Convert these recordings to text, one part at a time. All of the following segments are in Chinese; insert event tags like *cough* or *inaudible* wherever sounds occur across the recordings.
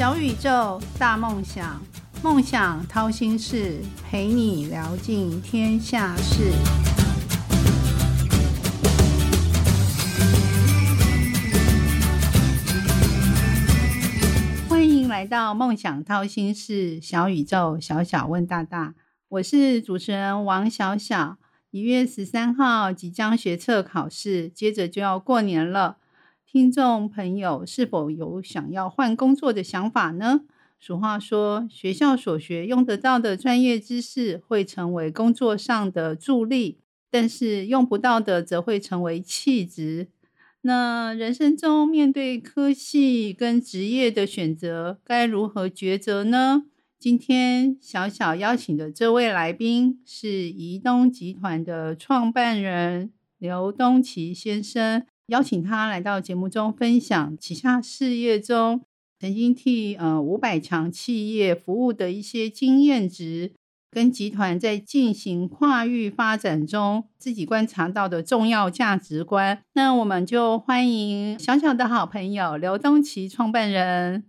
小宇宙，大梦想，梦想掏心事，陪你聊尽天下事。欢迎来到梦想掏心事，小宇宙，小小问大大。我是主持人王小小。一月十三号即将学测考试，接着就要过年了。听众朋友是否有想要换工作的想法呢？俗话说，学校所学用得到的专业知识会成为工作上的助力，但是用不到的则会成为气质。那人生中面对科系跟职业的选择，该如何抉择呢？今天小小邀请的这位来宾是移东集团的创办人刘东奇先生，邀请他来到节目中分享旗下事业中曾经替呃五百强企业服务的一些经验值，跟集团在进行跨域发展中自己观察到的重要价值观。那我们就欢迎小小的好朋友刘东奇创办人。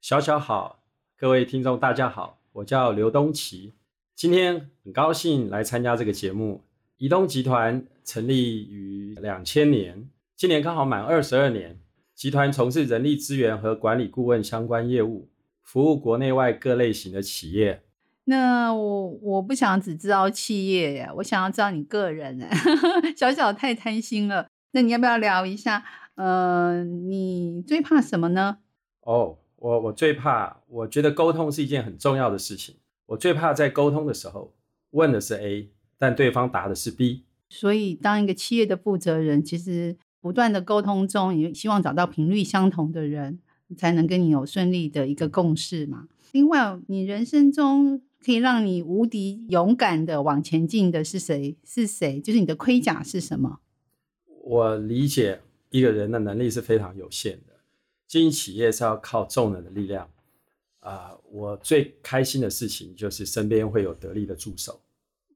小小好。各位听众，大家好，我叫刘东奇，今天很高兴来参加这个节目。移动集团成立于两千年，今年刚好满二十二年。集团从事人力资源和管理顾问相关业务，服务国内外各类型的企业。那我我不想只知道企业呀，我想要知道你个人。*laughs* 小小太贪心了，那你要不要聊一下？呃，你最怕什么呢？哦。我我最怕，我觉得沟通是一件很重要的事情。我最怕在沟通的时候问的是 A，但对方答的是 B。所以，当一个企业的负责人，其实不断的沟通中，也希望找到频率相同的人，才能跟你有顺利的一个共识嘛。另外，你人生中可以让你无敌勇敢的往前进的是谁？是谁？就是你的盔甲是什么？我理解一个人的能力是非常有限的。经营企业是要靠众人的力量啊！我最开心的事情就是身边会有得力的助手。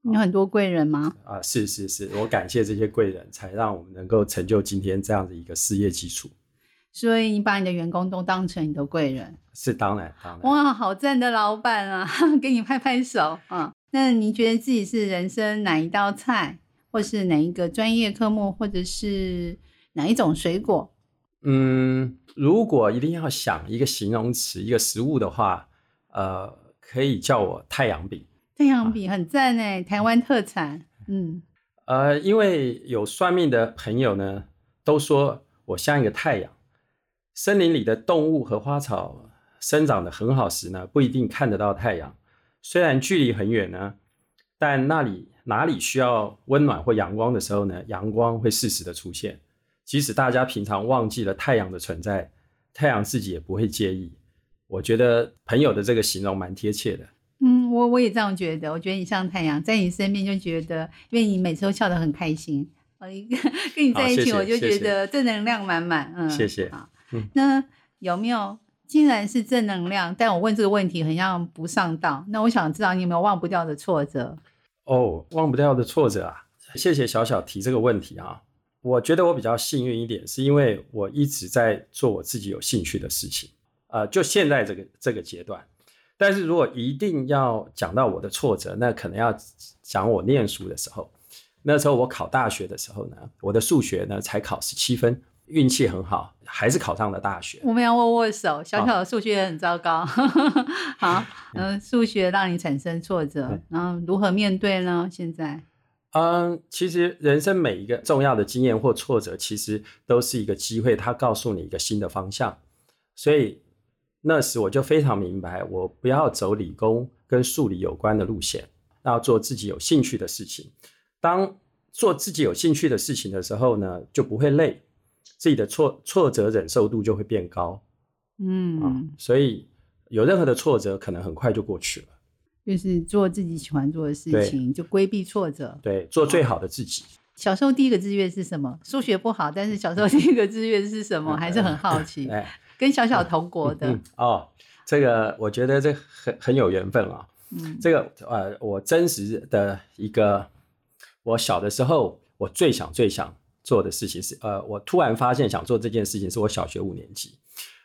有很多贵人吗？啊，是是是，我感谢这些贵人才让我们能够成就今天这样的一个事业基础。所以你把你的员工都当成你的贵人？是当然当然。哇，好赞的老板啊！*laughs* 给你拍拍手啊！那你觉得自己是人生哪一道菜，或是哪一个专业科目，或者是哪一种水果？嗯。如果一定要想一个形容词、一个食物的话，呃，可以叫我太阳饼。太阳饼很赞哎，台湾特产。嗯，呃，因为有算命的朋友呢，都说我像一个太阳。森林里的动物和花草生长的很好时呢，不一定看得到太阳。虽然距离很远呢，但那里哪里需要温暖或阳光的时候呢，阳光会适时的出现。即使大家平常忘记了太阳的存在，太阳自己也不会介意。我觉得朋友的这个形容蛮贴切的。嗯，我我也这样觉得。我觉得你像太阳，在你身边就觉得，因为你每次都笑得很开心。跟你在一起，我就觉得正能量满满。嗯，谢谢。好，那有没有？既然是正能量，但我问这个问题很像不上道。那我想知道你有没有忘不掉的挫折？哦，忘不掉的挫折啊！谢谢小小提这个问题啊。我觉得我比较幸运一点，是因为我一直在做我自己有兴趣的事情，呃，就现在这个这个阶段。但是如果一定要讲到我的挫折，那可能要讲我念书的时候。那时候我考大学的时候呢，我的数学呢才考十七分，运气很好，还是考上了大学。我们要握握手，小小的数学很糟糕。*laughs* 好，嗯，数学让你产生挫折，然后如何面对呢？现在？嗯，其实人生每一个重要的经验或挫折，其实都是一个机会，它告诉你一个新的方向。所以那时我就非常明白，我不要走理工跟数理有关的路线，要做自己有兴趣的事情。当做自己有兴趣的事情的时候呢，就不会累，自己的挫挫折忍受度就会变高。嗯，所以有任何的挫折，可能很快就过去了。就是做自己喜欢做的事情，就规避挫折。对，做最好的自己。小时候第一个志愿是什么？数学不好，但是小时候第一个志愿是什么？*laughs* 还是很好奇。跟小小同国的哦，这个我觉得这很很有缘分啊。嗯，这个呃，我真实的一个，我小的时候我最想最想做的事情是，呃，我突然发现想做这件事情是我小学五年级，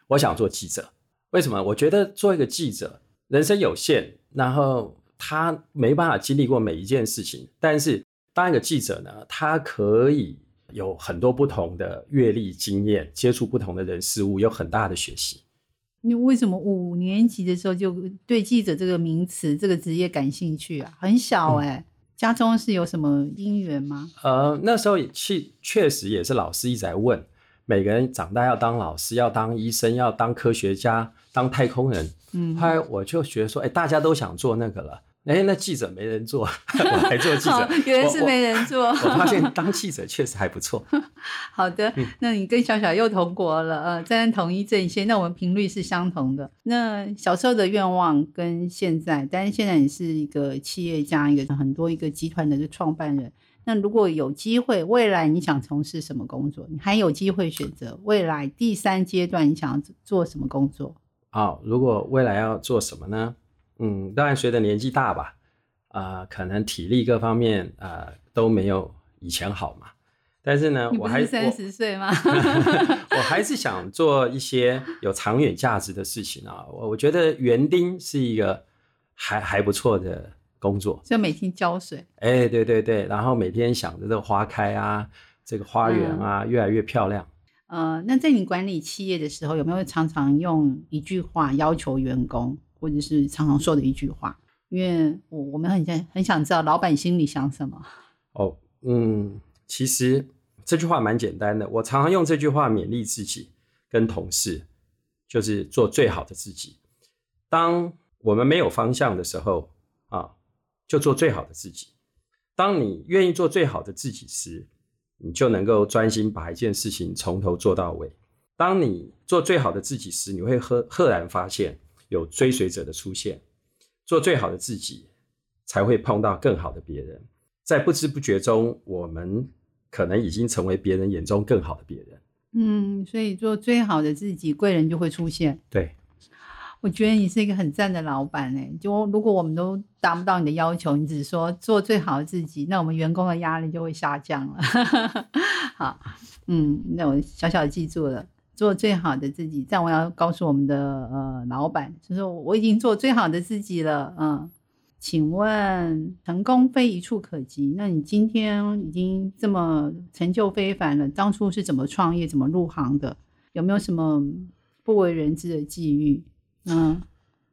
我想做记者。为什么？我觉得做一个记者，人生有限，然后他没办法经历过每一件事情。但是当一个记者呢，他可以有很多不同的阅历、经验，接触不同的人事物，有很大的学习。你为什么五年级的时候就对记者这个名词、这个职业感兴趣啊？很小哎，家中是有什么因缘吗？呃，那时候确确实也是老师一直在问，每个人长大要当老师、要当医生、要当科学家、当太空人。嗯，后来我就觉得说，哎，大家都想做那个了。哎，那记者没人做，我还做记者，*laughs* 原来是没人做。我发现 *laughs* 当记者确实还不错。*laughs* 好的，那你跟小小又同国了，呃，在同一阵线，那我们频率是相同的。那小时候的愿望跟现在，但是现在你是一个企业家，一个很多一个集团的创办人。那如果有机会，未来你想从事什么工作？你还有机会选择未来第三阶段，你想要做什么工作？好，如果未来要做什么呢？嗯，当然随着年纪大吧，啊，可能体力各方面啊都没有以前好嘛。但是呢，我还是三十岁吗？*laughs* 我还是想做一些有长远价值的事情啊。我我觉得园丁是一个还还不错的工作，就每天浇水。哎，对对对，然后每天想着这个花开啊，这个花园啊越来越漂亮。呃，那在你管理企业的时候，有没有常常用一句话要求员工？或者是常常说的一句话，因为我我们很想很想知道老板心里想什么。哦，嗯，其实这句话蛮简单的，我常常用这句话勉励自己跟同事，就是做最好的自己。当我们没有方向的时候啊，就做最好的自己。当你愿意做最好的自己时，你就能够专心把一件事情从头做到尾。当你做最好的自己时，你会赫赫然发现。有追随者的出现，做最好的自己，才会碰到更好的别人。在不知不觉中，我们可能已经成为别人眼中更好的别人。嗯，所以做最好的自己，贵人就会出现。对，我觉得你是一个很赞的老板哎。就如果我们都达不到你的要求，你只说做最好的自己，那我们员工的压力就会下降了。*laughs* 好，嗯，那我小小的记住了。做最好的自己，但我要告诉我们的呃老板，就是我已经做最好的自己了。嗯，请问成功非一触可及，那你今天已经这么成就非凡了，当初是怎么创业、怎么入行的？有没有什么不为人知的际遇？嗯，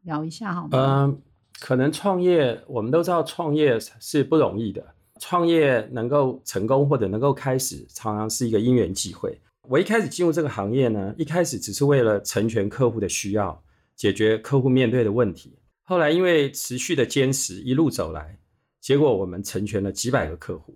聊一下好吗？嗯，可能创业，我们都知道创业是不容易的，创业能够成功或者能够开始，常常是一个因缘际会。我一开始进入这个行业呢，一开始只是为了成全客户的需要，解决客户面对的问题。后来因为持续的坚持，一路走来，结果我们成全了几百个客户，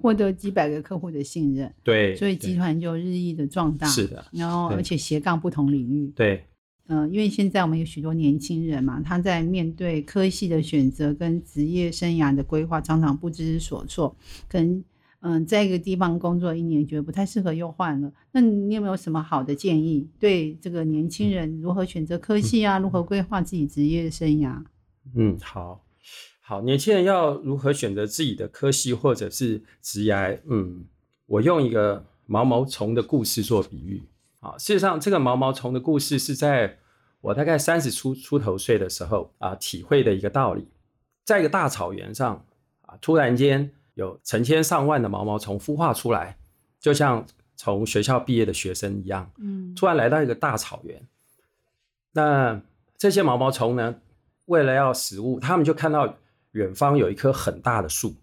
获得几百个客户的信任。对，所以集团就日益的壮大。是的，然后而且斜杠不同领域。对，嗯，因为现在我们有许多年轻人嘛，他在面对科系的选择跟职业生涯的规划，常常不知所措，跟。嗯，在一个地方工作一年，觉得不太适合，又换了。那你有没有什么好的建议，对这个年轻人如何选择科系啊？如何规划自己职业生涯？嗯，好，好，年轻人要如何选择自己的科系或者是职业？嗯，我用一个毛毛虫的故事做比喻。啊，事实上，这个毛毛虫的故事是在我大概三十出出头岁的时候啊，体会的一个道理。在一个大草原上啊，突然间。有成千上万的毛毛虫孵化出来，就像从学校毕业的学生一样，嗯，突然来到一个大草原。那这些毛毛虫呢，为了要食物，他们就看到远方有一棵很大的树，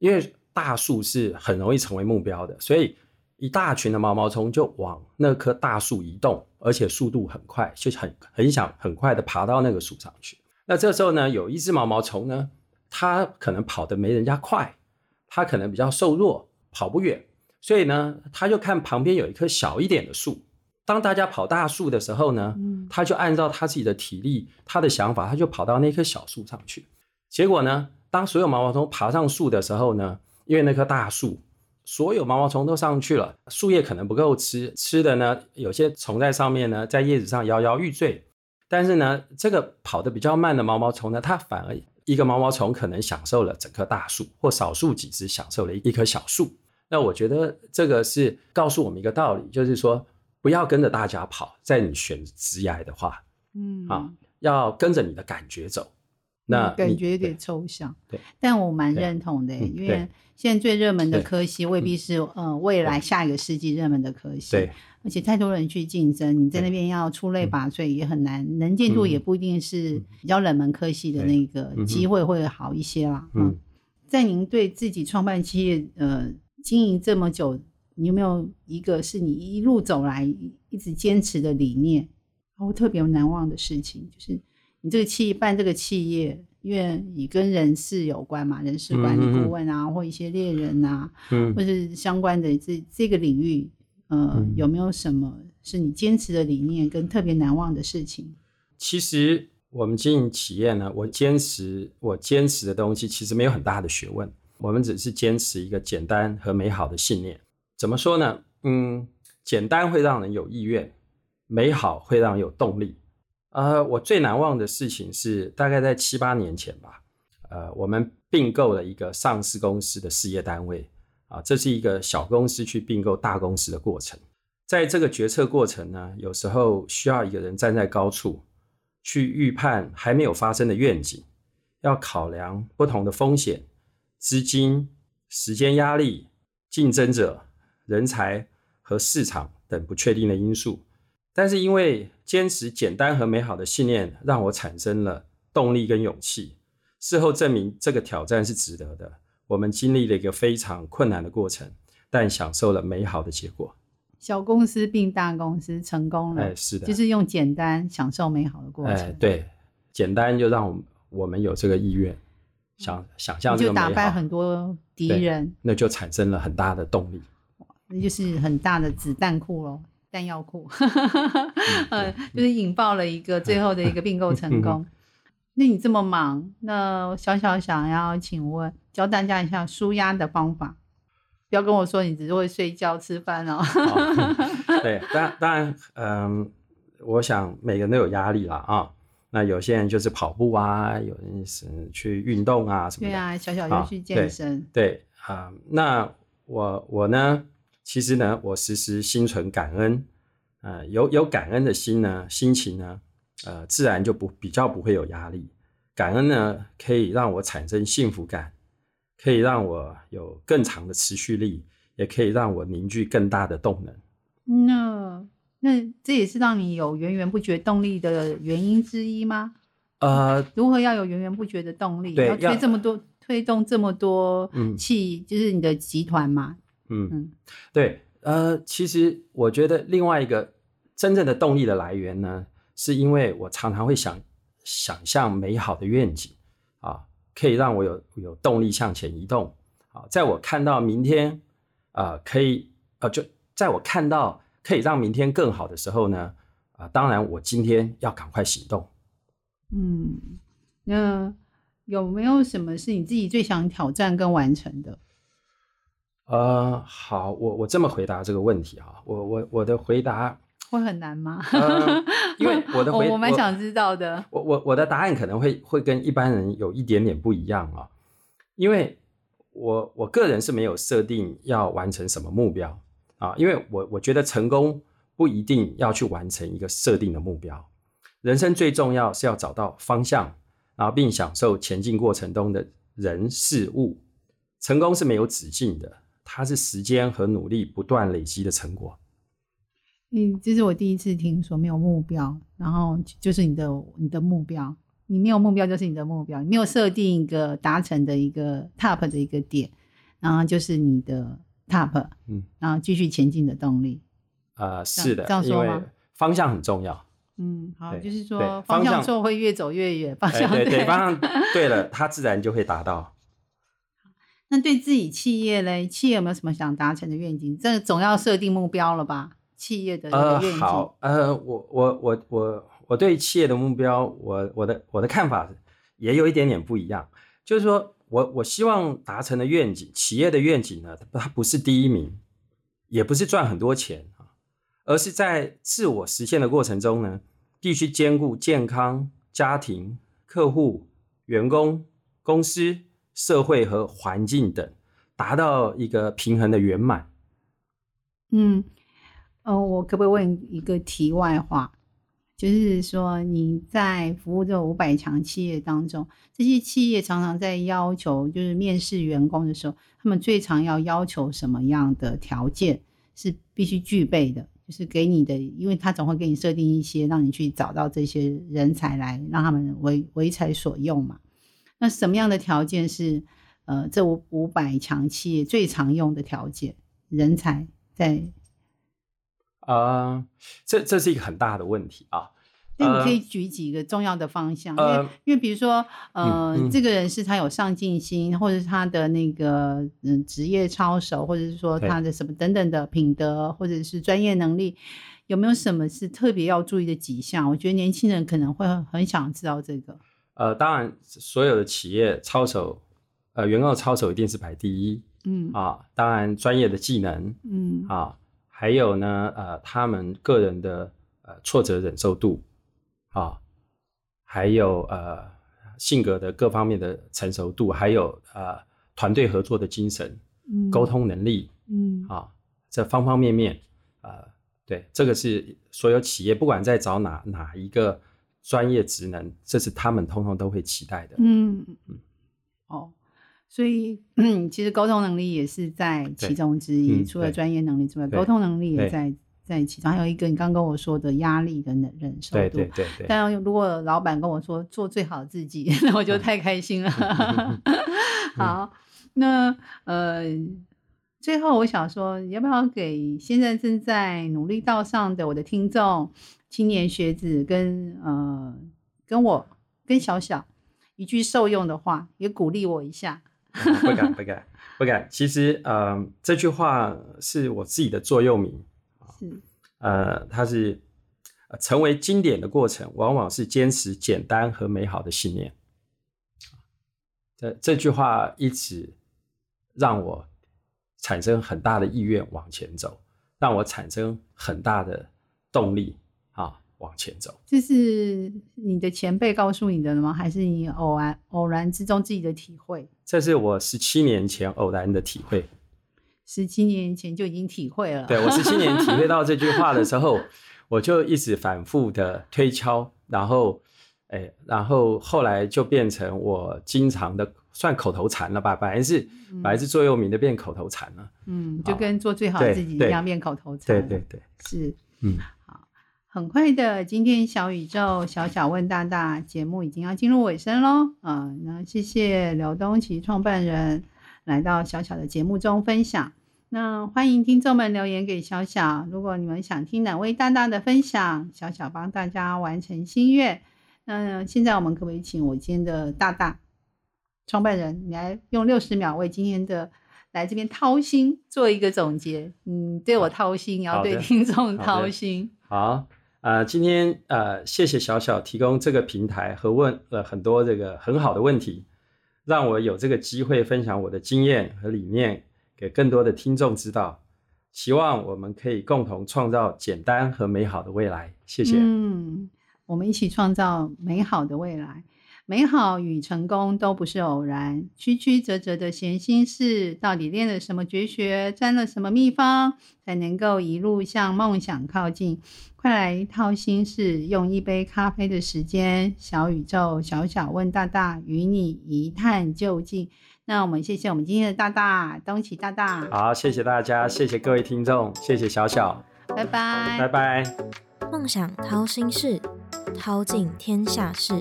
因为大树是很容易成为目标的，所以一大群的毛毛虫就往那棵大树移动，而且速度很快，就很很想很快的爬到那个树上去。那这时候呢，有一只毛毛虫呢，它可能跑得没人家快。他可能比较瘦弱，跑不远，所以呢，他就看旁边有一棵小一点的树。当大家跑大树的时候呢，他就按照他自己的体力、他的想法，他就跑到那棵小树上去。结果呢，当所有毛毛虫爬上树的时候呢，因为那棵大树，所有毛毛虫都上去了，树叶可能不够吃，吃的呢，有些虫在上面呢，在叶子上摇摇欲坠。但是呢，这个跑得比较慢的毛毛虫呢，它反而。一个毛毛虫可能享受了整棵大树，或少数几只享受了一棵小树。那我觉得这个是告诉我们一个道理，就是说不要跟着大家跑。在你选职业的话，嗯啊，要跟着你的感觉走。那感觉有点抽象，对，但我蛮对认同的，嗯因为对现在最热门的科系未必是呃未来下一个世纪热门的科系，对，而且太多人去竞争，你在那边要出类拔萃也很难，能见度也不一定是比较冷门科系的那个嗯机会会好一些啦。嗯嗯，在您对自己创办企业呃经营这么久，你有没有一个是你一路走来一一直坚持的理念，然后特别难忘的事情，就是你这个企业办这个企业，因为你跟人事有关嘛，人事管理顾问啊，或一些猎人啊，嗯或是相关的这这个领域，呃，嗯有没有什么是你坚持的理念跟特别难忘的事情？其实我们经营企业呢，我坚持我坚持的东西其实没有很大的学问，我们只是坚持一个简单和美好的信念。怎么说呢？嗯，简单会让人有意愿，美好会让人有动力。呃，我最难忘的事情是大概在七八年前吧，呃，我们并购了一个上市公司的事业单位啊，这是一个小公司去并购大公司的过程。在这个决策过程呢，有时候需要一个人站在高处，去预判还没有发生的愿景，要考量不同的风险、资金、时间压力、竞争者、人才和市场等不确定的因素。但是因为坚持简单和美好的信念，让我产生了动力跟勇气。事后证明这个挑战是值得的。我们经历了一个非常困难的过程，但享受了美好的结果。小公司并大公司成功了，哎，是的，就是用简单享受美好的过程。哎，对，简单就让我们我们有这个意愿，想想象就这个美好，打败很多敌人，那就产生了很大的动力。那就是很大的子弹库喽，弹药库，嗯 *laughs* 呃，就是引爆了一个最后的一个并购成功。*laughs* 那你这么忙，那小小想要请问教大家一下舒压的方法，不要跟我说你只是会睡觉吃饭哦。哦 *laughs* 对，当当然，嗯，我想每个人都有压力啦啊。那有些人就是跑步啊，有人是去运动啊什么的。对啊，小小啊就去健身，对啊、那我我呢，其实呢，我时时心存感恩，呃，有有感恩的心呢，心情呢，呃，自然就不比较不会有压力。感恩呢，可以让我产生幸福感，可以让我有更长的持续力，也可以让我凝聚更大的动能。那那这也是让你有源源不绝动力的原因之一吗？呃，如何要有源源不绝的动力？要对要推这么多，推动这么多嗯企，就是你的集团嘛。嗯嗯，对，呃，其实我觉得另外一个真正的动力的来源呢，是因为我常常会想想象美好的愿景啊，可以让我有有动力向前移动啊。在我看到明天，呃，可以呃，就在我看到可以让明天更好的时候呢，啊，当然我今天要赶快行动。嗯，那有没有什么是你自己最想挑战跟完成的？呃，好，我我这么回答这个问题啊，我我我的回答，会很难吗？呃，因为 *laughs* 我的回我我蛮想知道的。我我我的答案可能会会跟一般人有一点点不一样啊，因为我我个人是没有设定要完成什么目标啊，因为我我觉得成功不一定要去完成一个设定的目标，人生最重要是要找到方向，然后并享受前进过程中的人事物。成功是没有止境的，它是时间和努力不断累积的成果。嗯，这是我第一次听说没有目标，然后就是你的你的目标，你没有目标就是你的目标，你没有设定一个达成的一个 top 的一个点，然后就是你的 top，嗯，然后继续前进的动力。呃，是的这样，说吗方向很重要。嗯，好，就是说方方向向错会越走越远，方向对，方向 *laughs* 对了，它自然就会达到。那对自己企业嘞，企业有没有什么想达成的愿景？这总要设定目标了吧？企业的呃，愿景。好，呃，我我我我我对企业的目标，我我的我的看法也有一点点不一样，就是说我我希望达成的愿景，企业的愿景呢，它不是第一名，也不是赚很多钱啊，而是在自我实现的过程中呢，必须兼顾健康、家庭、客户、员工、公司、社会和环境等，达到一个平衡的圆满。嗯，呃，我可不可以问一个题外话？就是说你在服务这五百强企业当中，这些企业常常在要求，就是面试员工的时候，他们最常要要求什么样的条件是必须具备的？就是给你的，因为他总会给你设定一些，让你去找到这些人才来，让他们为为才所用嘛。那什么样的条件是呃这五五百强企业最常用的条件？人才在啊，这这是一个很大的问题啊。那你可以举几个重要的方向，因为因为比如说，呃，这个人是他有上进心，或者是他的那个嗯职业操守，或者是说他的什么等等的品德，或者是专业能力，有没有什么是特别要注意的几项？我觉得年轻人可能会很想知道这个。呃，当然，所有的企业操守，呃，员工的操守一定是排第一。嗯啊，当然专业的技能，嗯啊，还有呢，呃，他们个人的呃挫折忍受度。啊，还有呃性格的各方面的成熟度，还有呃团队合作的精神，嗯，沟通能力，嗯，啊，这方方面面，呃，对，这个是所有企业不管在找哪哪一个专业职能，这是他们通通都会期待的，嗯嗯，哦，所以嗯，*clears throat* 其实沟通能力也是在其中之一，除了专业能力之外，沟通能力也在。在其中，还有一个你刚跟我说的压力的忍忍受度。对对对对。但如果老板跟我说做最好的自己，*laughs* 那我就太开心了。*laughs* 好，那呃，最后我想说，要不要给现在正在努力道上的我的听众、青年学子跟呃跟我跟小小一句受用的话，也鼓励我一下。不敢不敢不敢。其实呃，这句话是我自己的座右铭。是，呃，它是成为经典的过程，往往是坚持简单和美好的信念。这这句话一直让我产生很大的意愿往前走，让我产生很大的动力啊，往前走。这是你的前辈告诉你的吗？还是你偶然偶然之中自己的体会？这是我十七年前偶然的体会。十七年前就已经体会了。对我十七年体会到这句话的时候，*laughs* 我就一直反复的推敲，然后，哎，然后后来就变成我经常的算口头禅了吧？本来是本来是座右铭的，变口头禅了。嗯，就跟做最好自己一样，变口头禅。对对对，是。嗯，好，很快的，今天小宇宙小小问大大节目已经要进入尾声喽。啊，那谢谢刘东奇创办人来到小小的节目中分享。那欢迎听众们留言给小小，如果你们想听哪位大大的分享，小小帮大家完成心愿。那现在我们可不可以请我今天的大大创办人，你来用六十秒为今天的来这边掏心做一个总结？嗯，对我掏心，也要对听众掏心。好，啊，今天呃，谢谢小小提供这个平台和问了很多这个很好的问题，让我有这个机会分享我的经验和理念。给更多的听众知道，希望我们可以共同创造简单和美好的未来。谢谢。嗯，我们一起创造美好的未来。美好与成功都不是偶然，曲曲折折的闲心事，到底练了什么绝学，沾了什么秘方，才能够一路向梦想靠近？快来掏心事，用一杯咖啡的时间，小宇宙小小问大大，与你一探究竟。那我们谢谢我们今天的大大东奇大大，好，谢谢大家，谢谢各位听众，谢谢小小，拜拜，拜拜。梦想掏心事，掏尽天下事。